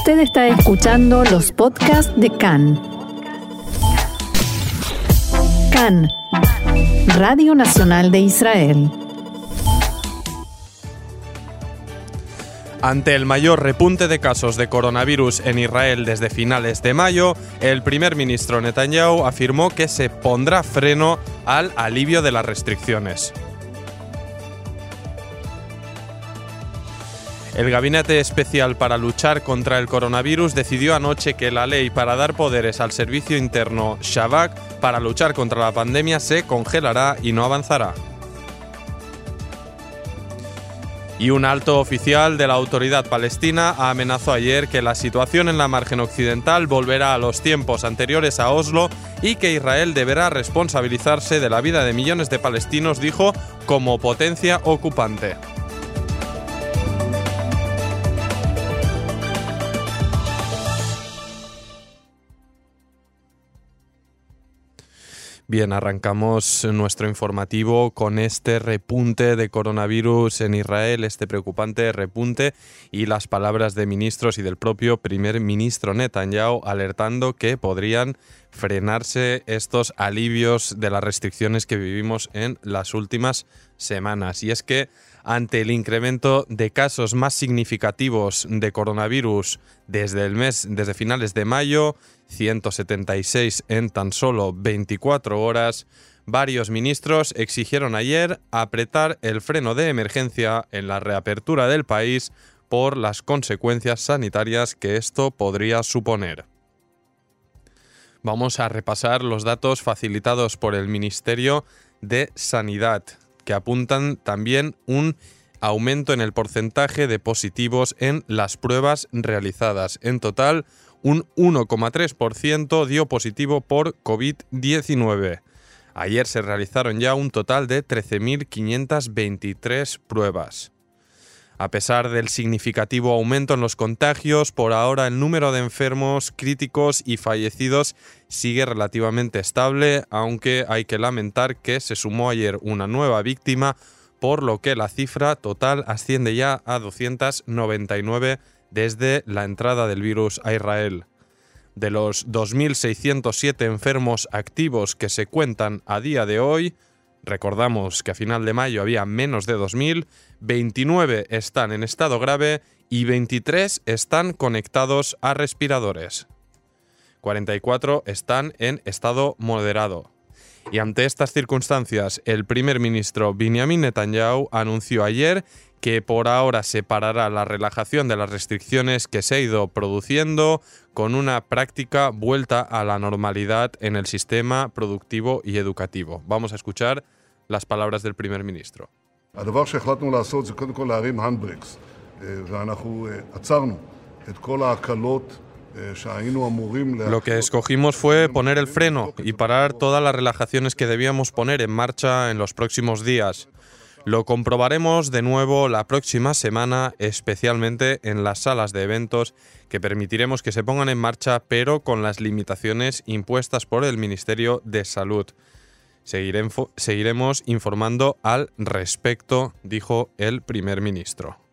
Usted está escuchando los podcasts de CAN. CAN, Radio Nacional de Israel. Ante el mayor repunte de casos de coronavirus en Israel desde finales de mayo, el primer ministro Netanyahu afirmó que se pondrá freno al alivio de las restricciones. El Gabinete Especial para luchar contra el coronavirus decidió anoche que la ley para dar poderes al servicio interno Shabak para luchar contra la pandemia se congelará y no avanzará. Y un alto oficial de la autoridad palestina amenazó ayer que la situación en la margen occidental volverá a los tiempos anteriores a Oslo y que Israel deberá responsabilizarse de la vida de millones de palestinos, dijo, como potencia ocupante. Bien, arrancamos nuestro informativo con este repunte de coronavirus en Israel, este preocupante repunte y las palabras de ministros y del propio primer ministro Netanyahu alertando que podrían frenarse estos alivios de las restricciones que vivimos en las últimas semanas. Y es que ante el incremento de casos más significativos de coronavirus desde el mes, desde finales de mayo, 176 en tan solo 24 horas, varios ministros exigieron ayer apretar el freno de emergencia en la reapertura del país por las consecuencias sanitarias que esto podría suponer. Vamos a repasar los datos facilitados por el Ministerio de Sanidad, que apuntan también un aumento en el porcentaje de positivos en las pruebas realizadas. En total, un 1,3% dio positivo por COVID-19. Ayer se realizaron ya un total de 13.523 pruebas. A pesar del significativo aumento en los contagios, por ahora el número de enfermos críticos y fallecidos sigue relativamente estable, aunque hay que lamentar que se sumó ayer una nueva víctima, por lo que la cifra total asciende ya a 299 desde la entrada del virus a Israel. De los 2.607 enfermos activos que se cuentan a día de hoy, recordamos que a final de mayo había menos de 2.000, 29 están en estado grave y 23 están conectados a respiradores. 44 están en estado moderado. Y ante estas circunstancias, el primer ministro Benjamin Netanyahu anunció ayer que por ahora separará la relajación de las restricciones que se ha ido produciendo con una práctica vuelta a la normalidad en el sistema productivo y educativo. Vamos a escuchar las palabras del primer ministro. Lo que escogimos fue poner el freno y parar todas las relajaciones que debíamos poner en marcha en los próximos días. Lo comprobaremos de nuevo la próxima semana, especialmente en las salas de eventos que permitiremos que se pongan en marcha, pero con las limitaciones impuestas por el Ministerio de Salud. seguiremos informando al respecto, dijo el primer ministro.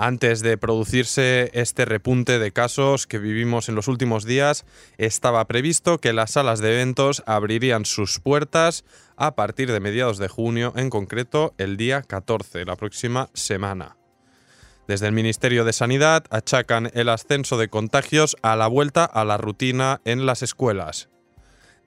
Antes de producirse este repunte de casos que vivimos en los últimos días, estaba previsto que las salas de eventos abrirían sus puertas a partir de mediados de junio, en concreto el día 14, la próxima semana. Desde el Ministerio de Sanidad achacan el ascenso de contagios a la vuelta a la rutina en las escuelas.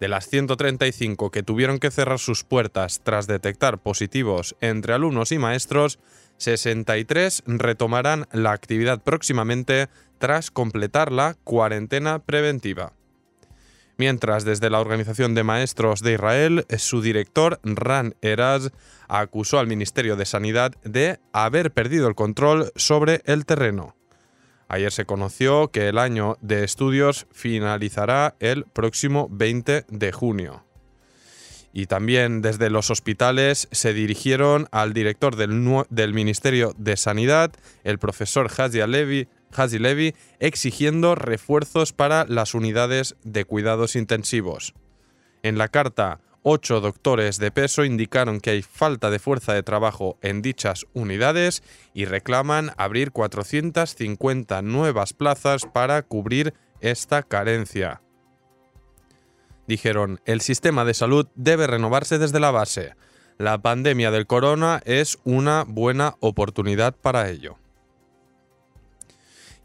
De las 135 que tuvieron que cerrar sus puertas tras detectar positivos entre alumnos y maestros, 63 retomarán la actividad próximamente tras completar la cuarentena preventiva. Mientras desde la Organización de Maestros de Israel, su director Ran Eraz acusó al Ministerio de Sanidad de haber perdido el control sobre el terreno. Ayer se conoció que el año de estudios finalizará el próximo 20 de junio. Y también desde los hospitales se dirigieron al director del, Ministerio de Sanidad, el profesor Hazi Levi, Levi, exigiendo refuerzos para las unidades de cuidados intensivos. En la carta, Ocho doctores de peso indicaron que hay falta de fuerza de trabajo en dichas unidades y reclaman abrir 450 nuevas plazas para cubrir esta carencia. Dijeron, el sistema de salud debe renovarse desde la base. La pandemia del corona es una buena oportunidad para ello.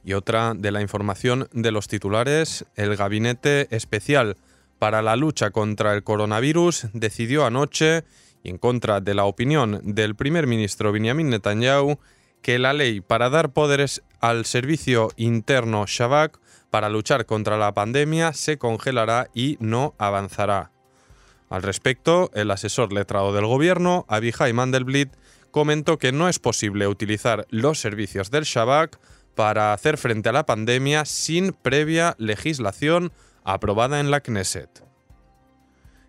Y otra de la información de los titulares, el Gabinete Especial para la lucha contra el coronavirus decidió anoche, y en contra de la opinión del primer ministro Benjamin Netanyahu, que la ley para dar poderes al servicio interno Shabak para luchar contra la pandemia se congelará y no avanzará. Al respecto, el asesor letrado del gobierno, Abihai Mandelblit, comentó que no es posible utilizar los servicios del Shabak para hacer frente a la pandemia sin previa legislación aprobada en la Knesset.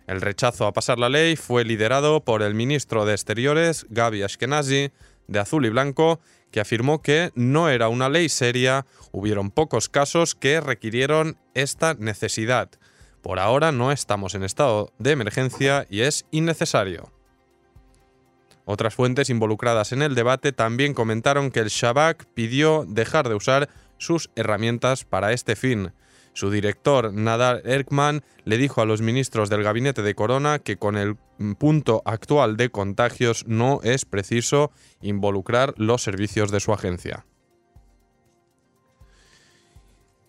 El rechazo a pasar la ley fue liderado por el ministro de Exteriores, Gaby Ashkenazi, de azul y blanco, que afirmó que no era una ley seria, hubieron pocos casos que requirieron esta necesidad. Por ahora no estamos en estado de emergencia y es innecesario. Otras fuentes involucradas en el debate también comentaron que el Shabak pidió dejar de usar sus herramientas para este fin. Su director, Nadar Erkman, le dijo a los ministros del gabinete de Corona que con el punto actual de contagios no es preciso involucrar los servicios de su agencia.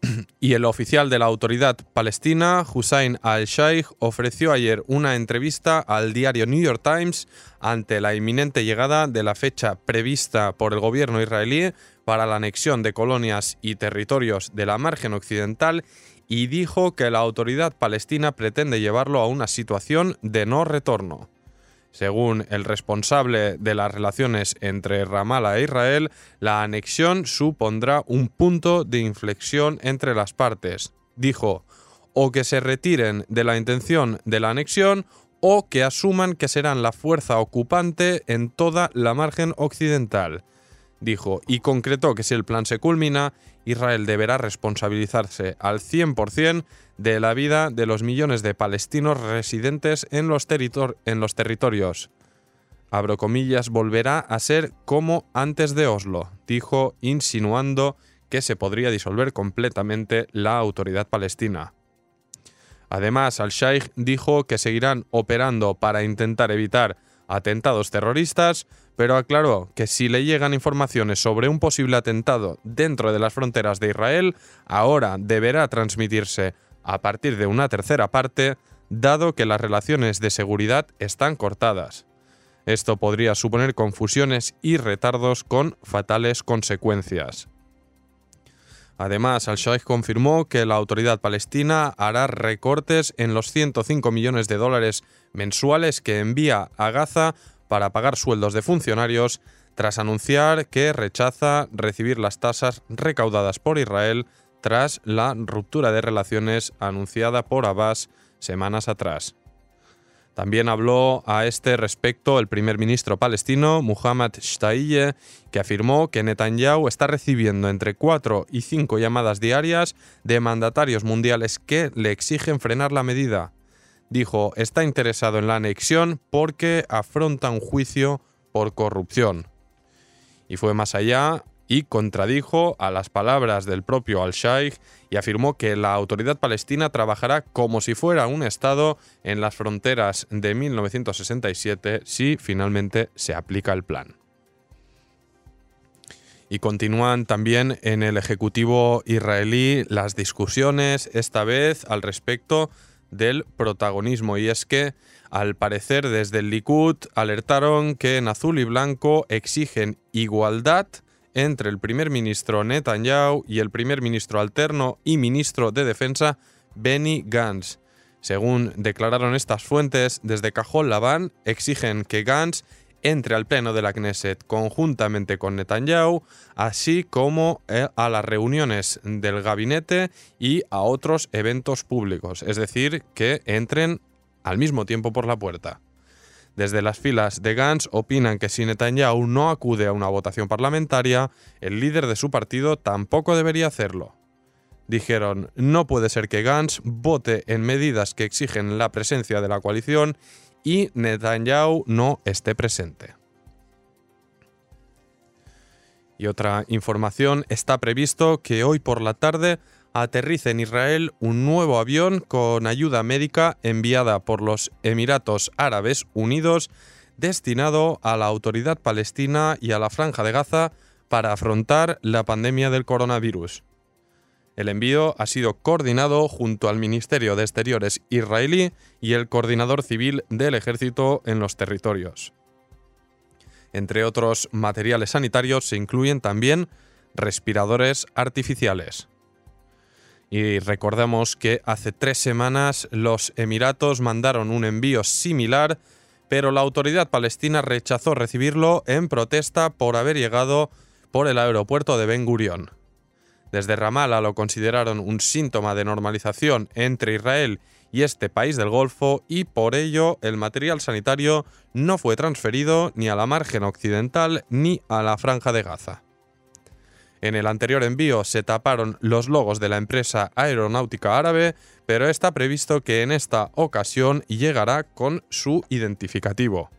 Y el oficial de la autoridad palestina, Hussein al-Sheikh, ofreció ayer una entrevista al diario New York Times ante la inminente llegada de la fecha prevista por el gobierno israelí para la anexión de colonias y territorios de la margen occidental y dijo que la autoridad palestina pretende llevarlo a una situación de no retorno. Según el responsable de las relaciones entre Ramallah e Israel, la anexión supondrá un punto de inflexión entre las partes. Dijo, o que se retiren de la intención de la anexión o que asuman que serán la fuerza ocupante en toda la margen occidental dijo y concretó que si el plan se culmina, Israel deberá responsabilizarse al 100% de la vida de los millones de palestinos residentes en los, territorios. Abro comillas, volverá a ser como antes de Oslo, dijo, insinuando que se podría disolver completamente la autoridad palestina. Además, al-Sheikh dijo que seguirán operando para intentar evitar atentados terroristas, pero aclaró que si le llegan informaciones sobre un posible atentado dentro de las fronteras de Israel, ahora deberá transmitirse a partir de una tercera parte, dado que las relaciones de seguridad están cortadas. Esto podría suponer confusiones y retardos con fatales consecuencias. Además, al-Sheikh confirmó que la autoridad palestina hará recortes en los 105 millones de dólares mensuales que envía a Gaza para pagar sueldos de funcionarios, tras anunciar que rechaza recibir las tasas recaudadas por Israel tras la ruptura de relaciones anunciada por Abbas semanas atrás. También habló a este respecto el primer ministro palestino, Muhammad Shtayyeh, que afirmó que Netanyahu está recibiendo entre cuatro y cinco llamadas diarias de mandatarios mundiales que le exigen frenar la medida. Dijo, está interesado en la anexión porque afronta un juicio por corrupción. Y fue más allá y contradijo a las palabras del propio al-Shaikh y afirmó que la autoridad palestina trabajará como si fuera un Estado en las fronteras de 1967 si finalmente se aplica el plan. Y continúan también en el Ejecutivo israelí las discusiones, esta vez al respecto del protagonismo. Y es que, al parecer, desde el Likud alertaron que en azul y blanco exigen igualdad entre el primer ministro Netanyahu y el primer ministro alterno y ministro de Defensa Benny Gantz. Según declararon estas fuentes, desde Cajón Labán exigen que Gantz entre al pleno de la Knesset conjuntamente con Netanyahu, así como eh, a las reuniones del gabinete y a otros eventos públicos, es decir, que entren al mismo tiempo por la puerta. Desde las filas de Gantz opinan que si Netanyahu no acude a una votación parlamentaria, el líder de su partido tampoco debería hacerlo. dijeron, no puede ser que Gantz vote en medidas que exigen la presencia de la coalición y Netanyahu no esté presente. Y otra información, está previsto que hoy por la tarde aterrice en Israel un nuevo avión con ayuda médica enviada por los Emiratos Árabes Unidos destinado a la autoridad palestina y a la franja de Gaza para afrontar la pandemia del coronavirus. El envío ha sido coordinado junto al Ministerio de Exteriores israelí y el coordinador civil del ejército en los territorios. Entre otros materiales sanitarios se incluyen también respiradores artificiales. Y recordemos que hace tres semanas los Emiratos mandaron un envío similar, pero la autoridad palestina rechazó recibirlo en protesta por haber llegado por el aeropuerto de Ben Gurion. Desde Ramallah lo consideraron un síntoma de normalización entre Israel y este país del Golfo y por ello el material sanitario no fue transferido ni a la margen occidental ni a la franja de Gaza. En el anterior envío se taparon los logos de la empresa aeronáutica árabe, pero está previsto que en esta ocasión llegará con su identificativo.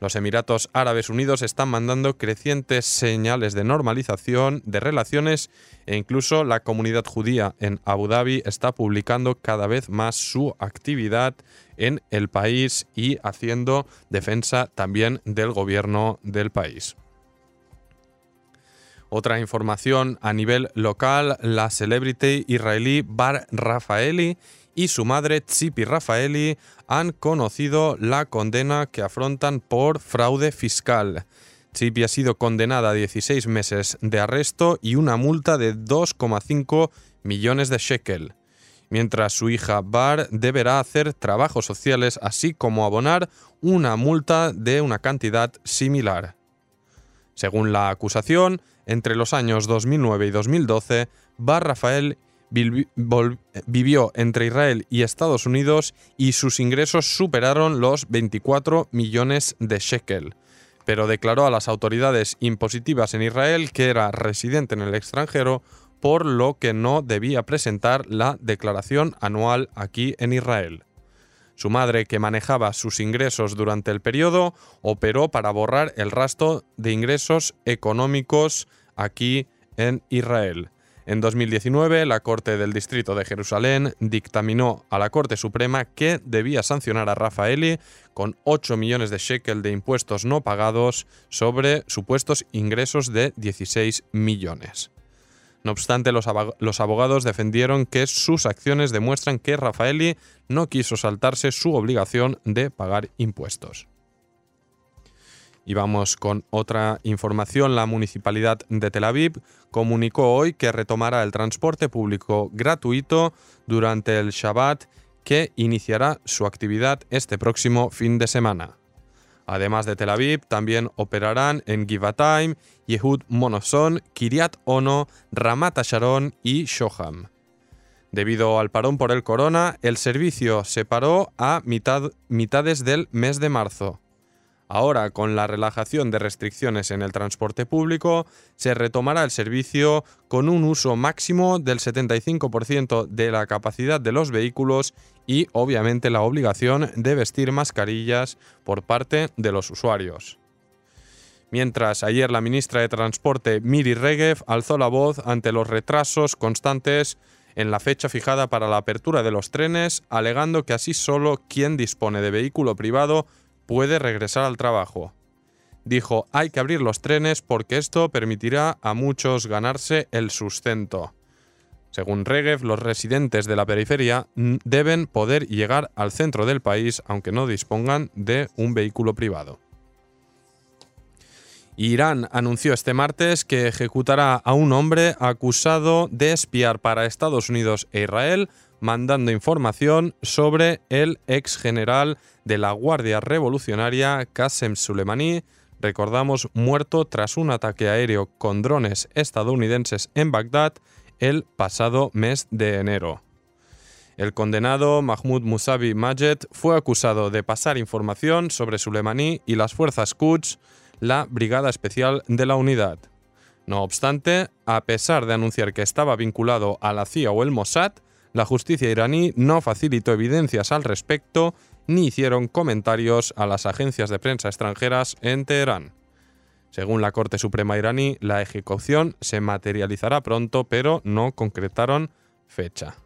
Los Emiratos Árabes Unidos están mandando crecientes señales de normalización de relaciones e incluso la comunidad judía en Abu Dhabi está publicando cada vez más su actividad en el país y haciendo defensa también del gobierno del país. Otra información a nivel local, la celebrity israelí Bar Rafaeli y su madre Tzipi Rafaeli han conocido la condena que afrontan por fraude fiscal. Tzipi ha sido condenada a 16 meses de arresto y una multa de 2,5 millones de shekel, mientras su hija Bar deberá hacer trabajos sociales así como abonar una multa de una cantidad similar. Según la acusación, entre los años 2009 y 2012, Bar Rafael vivió entre Israel y Estados Unidos y sus ingresos superaron los 24 millones de shekel, pero declaró a las autoridades impositivas en Israel que era residente en el extranjero, por lo que no debía presentar la declaración anual aquí en Israel. Su madre, que manejaba sus ingresos durante el periodo, operó para borrar el rastro de ingresos económicos aquí en Israel. En 2019, la Corte del Distrito de Jerusalén dictaminó a la Corte Suprema que debía sancionar a Rafaeli con 8 millones de shekel de impuestos no pagados sobre supuestos ingresos de 16 millones. No obstante, los, abogados defendieron que sus acciones demuestran que Rafaeli no quiso saltarse su obligación de pagar impuestos. Y vamos con otra información. La Municipalidad de Tel Aviv comunicó hoy que retomará el transporte público gratuito durante el Shabbat que iniciará su actividad este próximo fin de semana. Además de Tel Aviv, también operarán en Givatayim, Yehud Monoson, Kiryat Ono, Ramat Sharon y Shoham. Debido al parón por el corona, el servicio se paró a mitad, mitades del mes de marzo. Ahora, con la relajación de restricciones en el transporte público, se retomará el servicio con un uso máximo del 75% de la capacidad de los vehículos y, obviamente, la obligación de vestir mascarillas por parte de los usuarios. Mientras ayer la ministra de Transporte Miri Regev alzó la voz ante los retrasos constantes en la fecha fijada para la apertura de los trenes, alegando que así solo quien dispone de vehículo privado puede regresar al trabajo. Dijo, hay que abrir los trenes porque esto permitirá a muchos ganarse el sustento. Según Regev, los residentes de la periferia deben poder llegar al centro del país aunque no dispongan de un vehículo privado. Irán anunció este martes que ejecutará a un hombre acusado de espiar para Estados Unidos e Israel mandando información sobre el ex general de la Guardia Revolucionaria Qasem Soleimani, recordamos, muerto tras un ataque aéreo con drones estadounidenses en Bagdad el pasado mes de enero. El condenado Mahmoud Musavi Majed fue acusado de pasar información sobre Soleimani y las fuerzas Quds, la Brigada Especial de la Unidad. No obstante, a pesar de anunciar que estaba vinculado a la CIA o el Mossad, la justicia iraní no facilitó evidencias al respecto ni hicieron comentarios a las agencias de prensa extranjeras en Teherán. Según la Corte Suprema iraní, la ejecución se materializará pronto, pero no concretaron fecha.